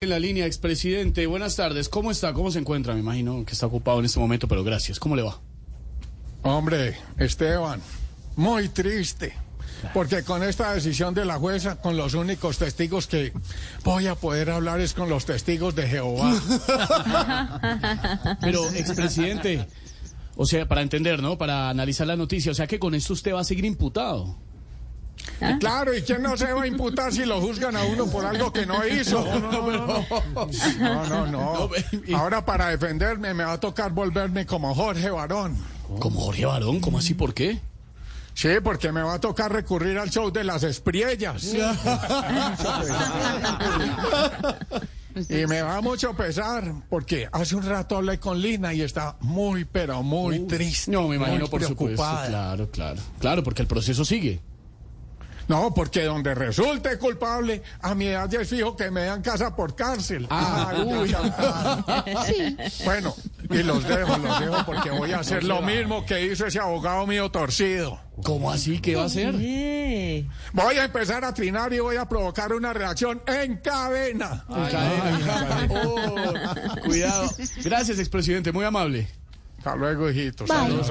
En la línea, expresidente, buenas tardes. ¿Cómo está? ¿Cómo se encuentra? Me imagino que está ocupado en este momento, pero gracias. ¿Cómo le va? Hombre, Esteban, muy triste. Porque con esta decisión de la jueza, con los únicos testigos que voy a poder hablar es con los testigos de Jehová. Pero, expresidente, o sea, para entender, ¿no? Para analizar la noticia, o sea que con esto usted va a seguir imputado. Claro, ¿y quién no se va a imputar si lo juzgan a uno por algo que no hizo? No, no, no. Ahora para defenderme me va a tocar volverme como Jorge Barón. ¿Como Jorge Barón? ¿Cómo así? ¿Por qué? Sí, porque me va a tocar recurrir al show de las espriellas. Y me va mucho pesar, porque hace un rato hablé con Lina y está muy, pero muy triste. No, me imagino, por supuesto. preocupada. Claro, claro. Claro, porque el proceso sigue. No, porque donde resulte culpable, a mi edad ya es fijo que me dan casa por cárcel. Ah, Ay, uy. ay. Bueno, y los dejo, los dejo porque voy a hacer lo mismo que hizo ese abogado mío torcido. ¿Cómo así? ¿Qué va a hacer? Voy a empezar a trinar y voy a provocar una reacción en cadena. Oh, cuidado. Gracias, expresidente, muy amable. Hasta luego, hijitos. Saludos.